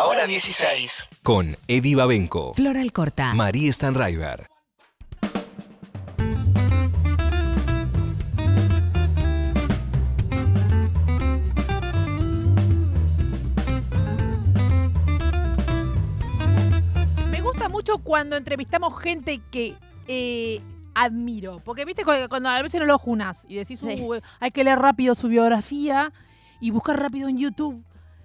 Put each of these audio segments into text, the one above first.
Ahora 16. Con Eddie Babenco, Floral Corta. María Stanraiver. Me gusta mucho cuando entrevistamos gente que eh, admiro. Porque viste cu- cuando a veces no lo junas y decís, Sí. "Uh, hay que leer rápido su biografía y buscar rápido en YouTube.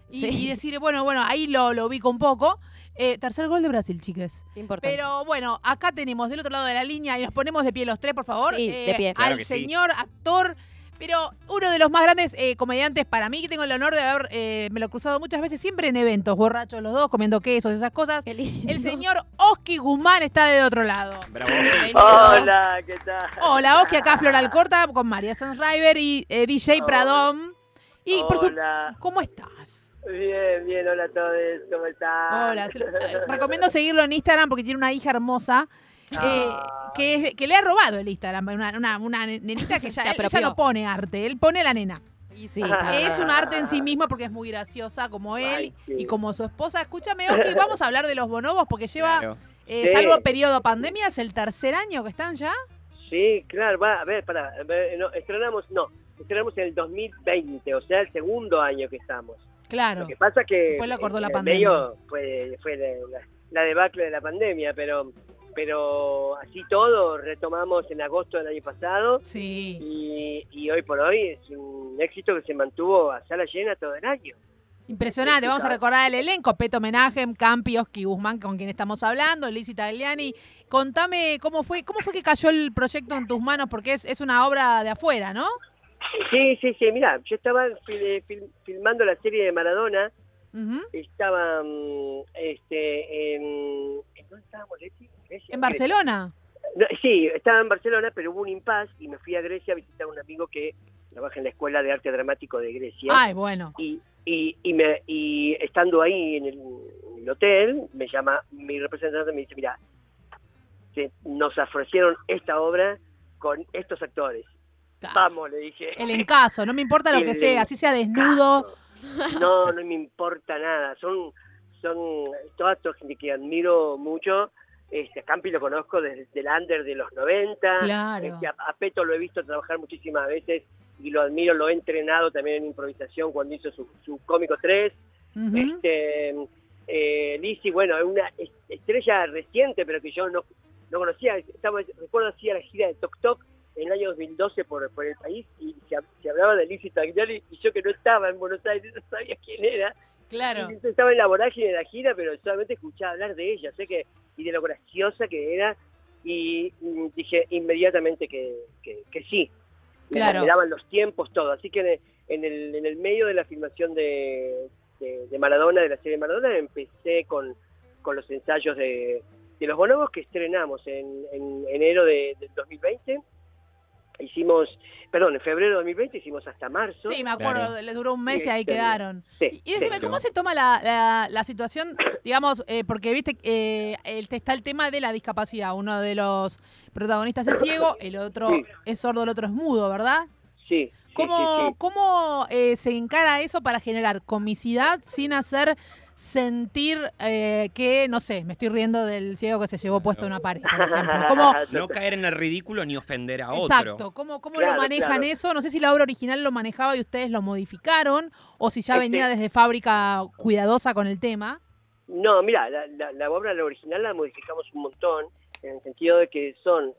Y, Sí. y decir, bueno, bueno, ahí lo, lo ubico un poco. Eh, tercer gol de Brasil, chiques. Importante. Pero bueno, acá tenemos del otro lado de la línea y nos ponemos de pie los tres, por favor. eh, de pie. Claro al sí. señor actor, pero uno de los más grandes eh, comediantes para mí, que tengo el honor de haber, eh, me lo he cruzado muchas veces, siempre en eventos, borrachos los dos, comiendo quesos, esas cosas. Qué lindo. El señor Oski Guzmán está de otro lado. Bravo. Hola, ¿qué tal? Hola, Oski, acá Floral Corta con María Stanriver y eh, DJ Hola. Pradom. Y por su... Hola. ¿Cómo estás? Bien, bien, hola a todos, ¿cómo están? Hola. se lo- eh, recomiendo seguirlo en Instagram porque tiene una hija hermosa. eh, Ah. que, es- que le ha robado el Instagram, una, una, una nenita que ya, él apropió. no pone arte, él pone la nena. Y sí. Es un arte en sí mismo porque es muy graciosa como él Ay, sí. y como su esposa. Escúchame, Oski, vamos a hablar de los bonobos porque lleva, Claro. eh, Sí. salvo periodo pandemia, es el tercer año que están ya. Sí, claro, va, a ver, para, no, estrenamos, no, estrenamos en el 2020, o sea, el segundo año que estamos. Claro. Lo que pasa que Después le acordó la pandemia. medio fue, fue la, la- la debacle de la pandemia, pero pero así todo retomamos en agosto del año pasado Sí. y, y hoy por hoy es un éxito que se mantuvo a sala llena todo el año. Impresionante, vamos a recordar el elenco, Peto Menajem, Campi, Oski Guzmán, con quien estamos hablando, Lizzy Tagliani. Contame cómo fue, cómo fue que cayó el proyecto en tus manos, porque es, es una obra de afuera, ¿no? Sí, sí, sí, mira, yo estaba fil- fil- filmando la serie de Maradona, Ujú. estaba mm, este, en... ¿en ¿Dónde estábamos, Leti? Grecia. En Barcelona. No, sí, estaba en Barcelona, pero hubo un impas y me fui a Grecia a visitar a un amigo que trabaja en la Escuela de Arte Dramático de Grecia. Ay, bueno. Y, y, y, me, y estando ahí en el, en el hotel, me llama mi representante y me dice, mira, nos ofrecieron esta obra con estos actores. Vamos, le dije. El encaso, no me importa lo que sea, así sea desnudo. No, no me importa nada. Son, son toda esta gente que admiro mucho. Este, a Campi lo conozco desde el under de los 90. Claro. Este, a, a Peto lo he visto trabajar muchísimas veces y lo admiro, lo he entrenado también en improvisación cuando hizo su, su cómico 3. Ujú. Este, eh, Lizzy, bueno, es una es- estrella reciente, pero que yo no, no conocía. Estaba, recuerdo hacía la gira de Tok Tok en el año 2012 por, por el país y se, se hablaba de Lizzy Tagliani y yo que no estaba en Buenos Aires no sabía quién era. Claro. Y estaba en la vorágine de la gira, pero solamente escuchaba hablar de ella, sé que y de lo graciosa que era y dije inmediatamente que, que, que sí. Claro. Me daban los tiempos, todo. Así que en el, en el, en el medio de la filmación de, de, de Maradona, de la serie Maradona, empecé con, con los ensayos de, de los bonobos que estrenamos en, en enero de, del 2020. Hicimos, perdón, en febrero de 2020 hicimos hasta marzo. Sí, me acuerdo, Claro. les duró un mes y ahí quedaron. Sí, Y decime, sí. ¿cómo se toma la, la- la situación, digamos, eh, porque viste, eh, el, está el tema de la discapacidad. Uno de los protagonistas es ciego, el otro Sí. es sordo, el otro es mudo, ¿verdad? Sí, sí, ¿Cómo, sí, sí. cómo eh, se encara eso para generar comicidad sin hacer sentir eh, que, no sé, me estoy riendo del ciego que se llevó puesto una pared, por ejemplo? ¿Cómo, No caer en el ridículo ni ofender a otro. Exacto, ¿cómo, cómo lo manejan claro. eso? No sé si la obra original lo manejaba y ustedes lo modificaron, o si ya Este- venía desde fábrica cuidadosa con el tema. No, mira, la, la, la obra la original la modificamos un montón, en el sentido de que son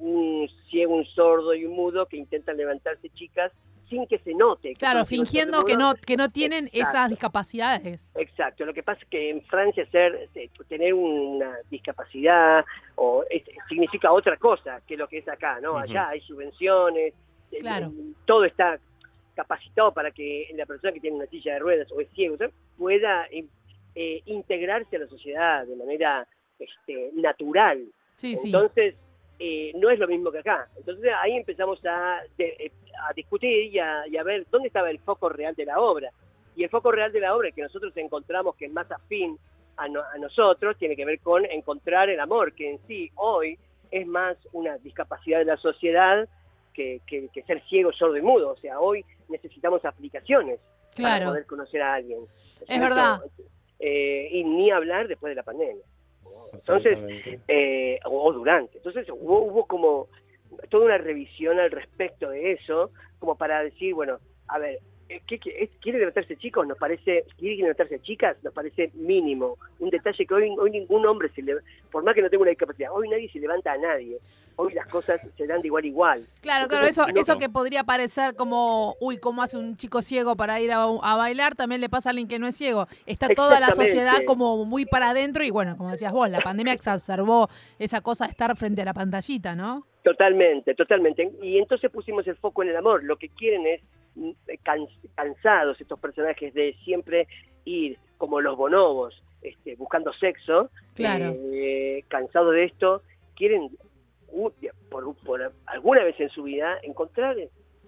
un ciego, un sordo y un mudo que intentan levantarse chicas sin que se note. que Claro, fingiendo que no, que no tienen esas discapacidades. Exacto, lo que pasa es que en Francia ser, eh, tener una discapacidad o es- significa otra cosa que lo que es acá, ¿no? Allá hay subvenciones, el- Claro. el- todo está capacitado para que la persona que tiene una silla de ruedas o es ciego pueda eh, eh, integrarse a la sociedad de manera este, natural. Sí, sí. Eh, no es lo mismo que acá. Entonces ahí empezamos a, de- eh, a discutir y a, y a ver dónde estaba el foco real de la obra. Y el foco real de la obra que nosotros encontramos que es más afín a, no- a nosotros tiene que ver con encontrar el amor, que en sí hoy es más una discapacidad de la sociedad que, que- que ser ciego, sordo y mudo. O sea, hoy necesitamos aplicaciones para poder conocer a alguien. Es verdad. eh, y ni hablar después de la pandemia. Entonces, eh, o, durante. Entonces hubo, hubo como toda una revisión al respecto de eso, como para decir, bueno, a ver, ¿qué, qué- es- ¿quiere levantarse chicos? Nos parece, ¿quiere levantarse chicas? Nos parece mínimo. Un detalle que hoy, hoy ningún hombre se le, por más que no tenga una discapacidad, hoy nadie se levanta a nadie. Hoy las cosas se dan de igual a igual. Claro, claro, eso, no- eso que podría parecer como, uy, ¿cómo hace un chico ciego para ir a, a bailar? También le pasa a alguien que no es ciego. Está toda la sociedad como muy para adentro y bueno, como decías vos, la pandemia exacerbó esa cosa de estar frente a la pantallita, ¿no? Totalmente, totalmente. Y entonces pusimos el foco en el amor. Lo que quieren es, can- cansados estos personajes de siempre ir como los bonobos, este, buscando sexo, Claro. eh, cansados de esto, quieren, por, por alguna vez en su vida, encontrar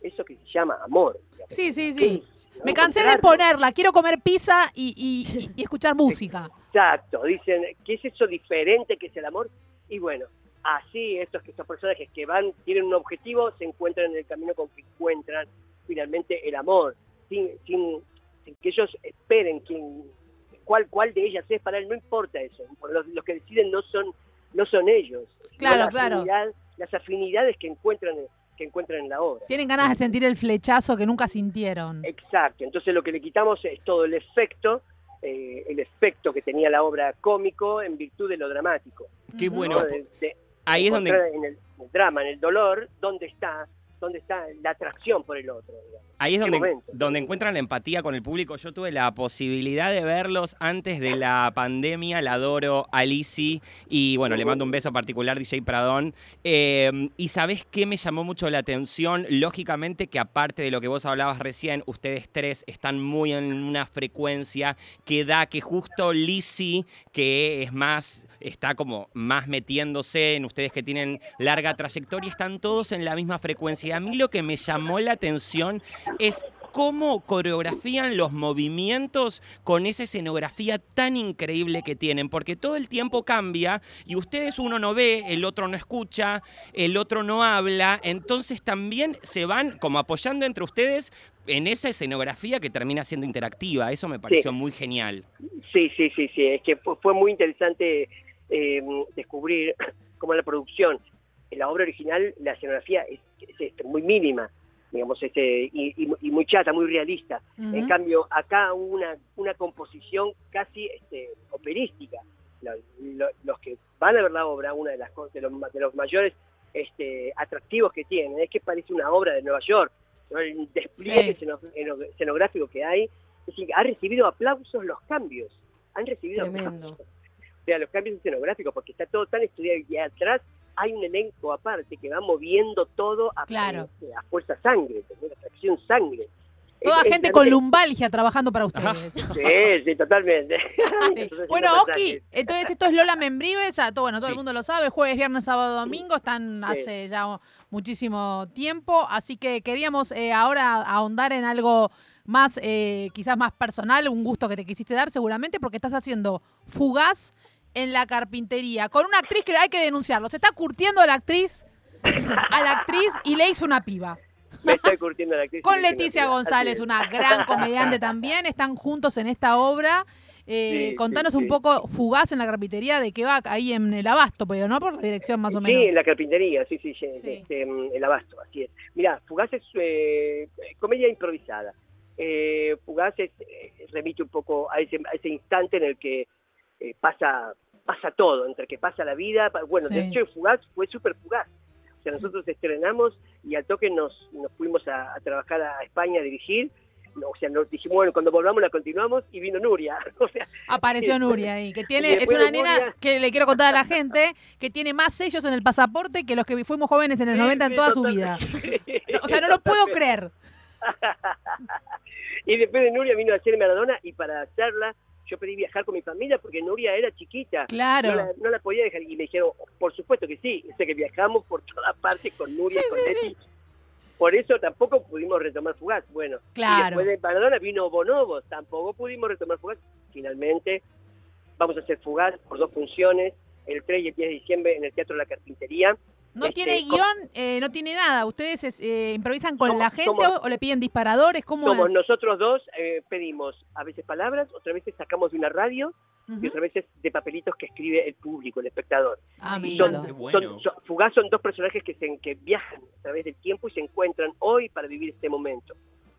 eso que se llama amor. Sí, sí, sí. ¿no? Me cansé de ponerla, quiero comer pizza y, y- y escuchar música. Exacto, dicen, ¿qué es eso diferente que es el amor? Y bueno, así estos, estos personajes que van, tienen un objetivo, se encuentran en el camino con que encuentran finalmente el amor, sin, sin, sin que ellos esperen quién, cuál, cuál de ellas es para él, no importa eso, los, los que deciden no son, no son ellos, Claro, la claro. afinidad- las afinidades que encuentran, que encuentran en la obra. Tienen ganas de sentir el flechazo que nunca sintieron. Exacto, entonces lo que le quitamos es todo el efecto, eh, el efecto que tenía la obra cómico en virtud de lo dramático. Qué bueno. ¿no? De- de Ahí es donde en el, en el drama, en el dolor, dónde está, dónde está la atracción por el otro. digamos. Ahí es ¿Qué donde, donde encuentran la empatía con el público. Yo tuve la posibilidad de verlos antes de la pandemia. La adoro a Lizzy. Y bueno, le mando un beso particular, DJ Pradón. Eh, y sabes qué me llamó mucho la atención? Lógicamente que aparte de lo que vos hablabas recién, ustedes tres están muy en una frecuencia que da que justo Lizzy, que es más, está como más metiéndose en ustedes que tienen larga trayectoria, están todos en la misma frecuencia. Y a mí lo que me llamó la atención es cómo coreografían los movimientos con esa escenografía tan increíble que tienen, porque todo el tiempo cambia y ustedes uno no ve, el otro no escucha, el otro no habla, entonces también se van como apoyando entre ustedes en esa escenografía que termina siendo interactiva, eso me pareció muy genial. Sí, sí, sí, sí, es que fue, muy interesante eh, descubrir cómo la producción, en la obra original, la escenografía es, es, este, muy mínima, digamos, este, y, y- y muy chata, muy realista. En cambio, acá hubo una, una composición casi este, operística. Lo- lo- los que van a ver la obra, una de las de los, de los mayores este, atractivos que tiene es que parece una obra de Nueva York. El despliegue Sí. escenográfico que hay, es decir, ha recibido aplausos los cambios. Han recibido Tremendo. aplausos. O sea, los cambios escenográficos, porque está todo tan estudiado y atrás hay un elenco aparte que va moviendo todo a, Claro. a, a fuerza sangre, a tracción sangre. Toda Es- es gente con lumbalgia trabajando para ustedes. Sí, sí, totalmente. Sí. Bueno, Oki, entonces esto es Lola Membrives, a todo, bueno, todo Sí. el mundo lo sabe, jueves, viernes, sábado, domingo, están Sí. hace ya muchísimo tiempo, así que queríamos eh, ahora ahondar en algo más, eh, quizás más personal, un gusto que te quisiste dar seguramente, porque estás haciendo Fugaz en la carpintería, con una actriz que hay que denunciarlo, se está curtiendo a la actriz, a la actriz y le hizo una piba. Me estoy curtiendo la actriz. Con Leticia. González, una gran comediante también, están juntos en esta obra. Eh, Sí, contanos sí, un sí. poco, fugaz en la carpintería, de qué va ahí en el abasto, pero no por la dirección más o Sí, menos. en la carpintería, sí, sí, sí, Sí. este, el abasto, así es. Mira, Fugaz es eh, comedia improvisada. Eh, Fugaz es, eh, remite un poco a ese, a ese instante en el que eh, pasa pasa todo, entre que pasa la vida. Bueno, de hecho, Fugaz fue súper fugaz. O sea, nosotros estrenamos y al toque nos, nos fuimos a, a trabajar a España a dirigir. No, o sea, nos dijimos, bueno, cuando volvamos la continuamos y vino Nuria. O sea, Apareció Nuria ahí, que tiene, es una nena Nuria- que le quiero contar a la gente, que tiene más sellos en el pasaporte que los que fuimos jóvenes en el 90 en toda su vida. O sea, no lo puedo creer. Y después de Nuria vino a hacer Maradona y para hacerla yo pedí viajar con mi familia porque Nuria era chiquita. Claro. No la, no la podía dejar. Y me dijeron, por supuesto que sí. O sea que viajamos por todas partes con Nuria y con Leti. Por eso tampoco pudimos retomar Fugaz. Bueno, y Claro. después de Maradona vino Bonobos. Tampoco pudimos retomar Fugaz. Finalmente vamos a hacer Fugaz por dos funciones, el 3 y el 10 de diciembre en el Teatro La Carpintería. No Este, tiene guion, eh, no tiene nada. ¿Ustedes es, eh, improvisan con Somos- la gente somos- o, o le piden disparadores? ¿Cómo Somos es? nosotros dos, eh, pedimos a veces palabras, otras veces sacamos de una radio y otras veces de papelitos que escribe el público, el espectador. Ah. Qué bueno. Son, son- Fugaz son dos personajes que, se, que viajan a través del tiempo y se encuentran hoy para vivir este momento.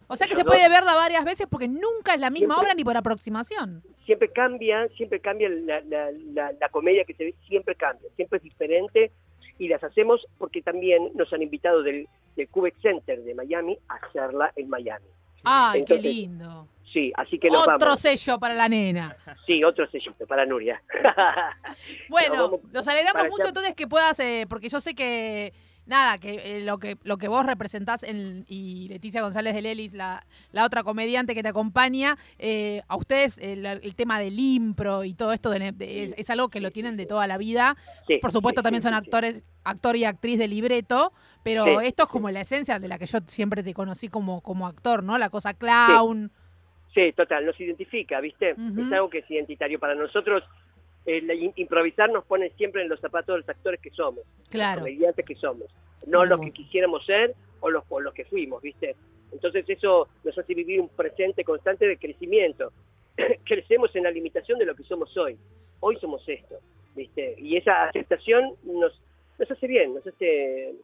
O sea que se puede verla varias veces porque nunca es la misma Siempre. obra ni por aproximación. Siempre cambia, siempre cambia la, la- la- la comedia que se ve, siempre cambia, siempre es diferente y las hacemos porque también nos han invitado del, del Cubex Center de Miami a hacerla en Miami. Ay, Entonces, qué lindo. Sí, así que nos Otro vamos. sello para la nena. Sí, otro sellito para Nuria. Bueno, Nos alegramos mucho allá. entonces que puedas, eh, porque yo sé que, nada, que eh, lo que lo que vos representás en- y Leticia González de Lelis, la, la otra comediante que te acompaña, eh, a ustedes el, el tema del impro y todo esto de- de- es, es algo que lo tienen de toda la vida. Sí, Por supuesto sí, también son actores, actor y actriz de libreto, pero esto es como la esencia de la que yo siempre te conocí como, como actor, ¿no? La cosa clown. Sí, total, nos identifica, ¿viste? Es algo que es identitario para nosotros. El improvisar nos pone siempre en los zapatos de los actores que somos, Claro. comediantes que somos, no los que quisiéramos ser o los, o los que fuimos, ¿viste? Entonces eso nos hace vivir un presente constante de crecimiento. Crecemos en la limitación de lo que somos hoy. Hoy somos esto, ¿viste? Y esa aceptación nos, nos hace bien, nos hace eh,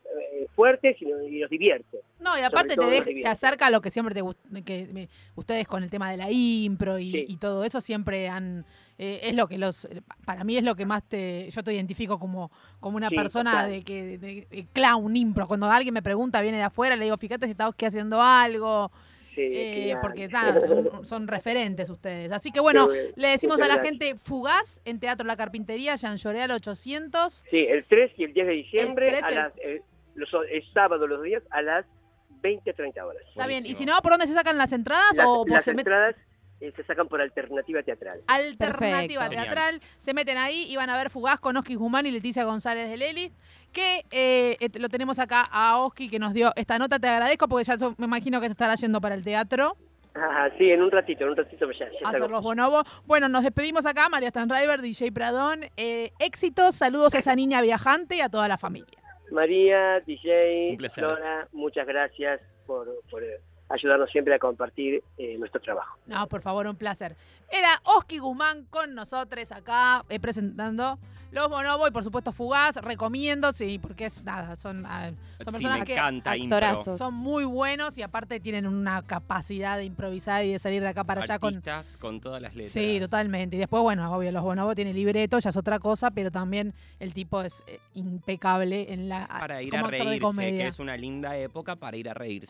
fuertes y nos, y nos divierte. No, y aparte te, nos te acerca a lo que siempre te gust- que me- ustedes con el tema de la impro y, Sí. y todo eso siempre han eh, es lo que los para mí es lo que más te yo te identifico como como una Sí, persona total. de que de, de clown impro cuando alguien me pregunta viene de afuera le digo fíjate si estás haciendo algo Sí, eh, porque son referentes ustedes así que bueno le decimos a la gracias. gente fugaz en Teatro La Carpintería Jean Lloreal 800 Sí, el 3 y el 10 de diciembre, El 3 a el- las, eh, los, es sábado los días a las 20, 30 horas. está bien y si no por dónde se sacan las entradas Las, o las se met- entradas eh, se sacan por alternativa teatral. Alternativa Perfecto. teatral. Se meten ahí y van a ver Fugaz con Oski Guzmán y Leticia González de Leli. Que eh, lo tenemos acá a Oski que nos dio esta nota. Te agradezco porque ya so- me imagino que te estará yendo para el teatro Ah, sí, en un ratito, en un ratito ya, ya hacer salgo. los bonobos. Bueno, nos despedimos acá. María Stanriver, DJ Pradón. Eh, éxitos, saludos a esa niña viajante y a toda la familia. María, DJ. Flora, muchas gracias por, por, ayudarnos siempre a compartir eh, nuestro trabajo. No, por favor, un placer. Era Oski Guzmán con nosotros acá eh, presentando los bonobos y por supuesto Fugaz. Recomiendo, sí, porque es nada, son, ah, son Sí, personas me que encanta actorazos. Son muy buenos y aparte tienen una capacidad de improvisar y de salir de acá para allá con... Artistas con todas las letras. Sí, totalmente. Y después, bueno, obvio, los bonobos tienen libreto, ya es otra cosa, pero también el tipo es eh, impecable en la Para ir como a de reírse, comedia. que es una linda época para ir a reírse.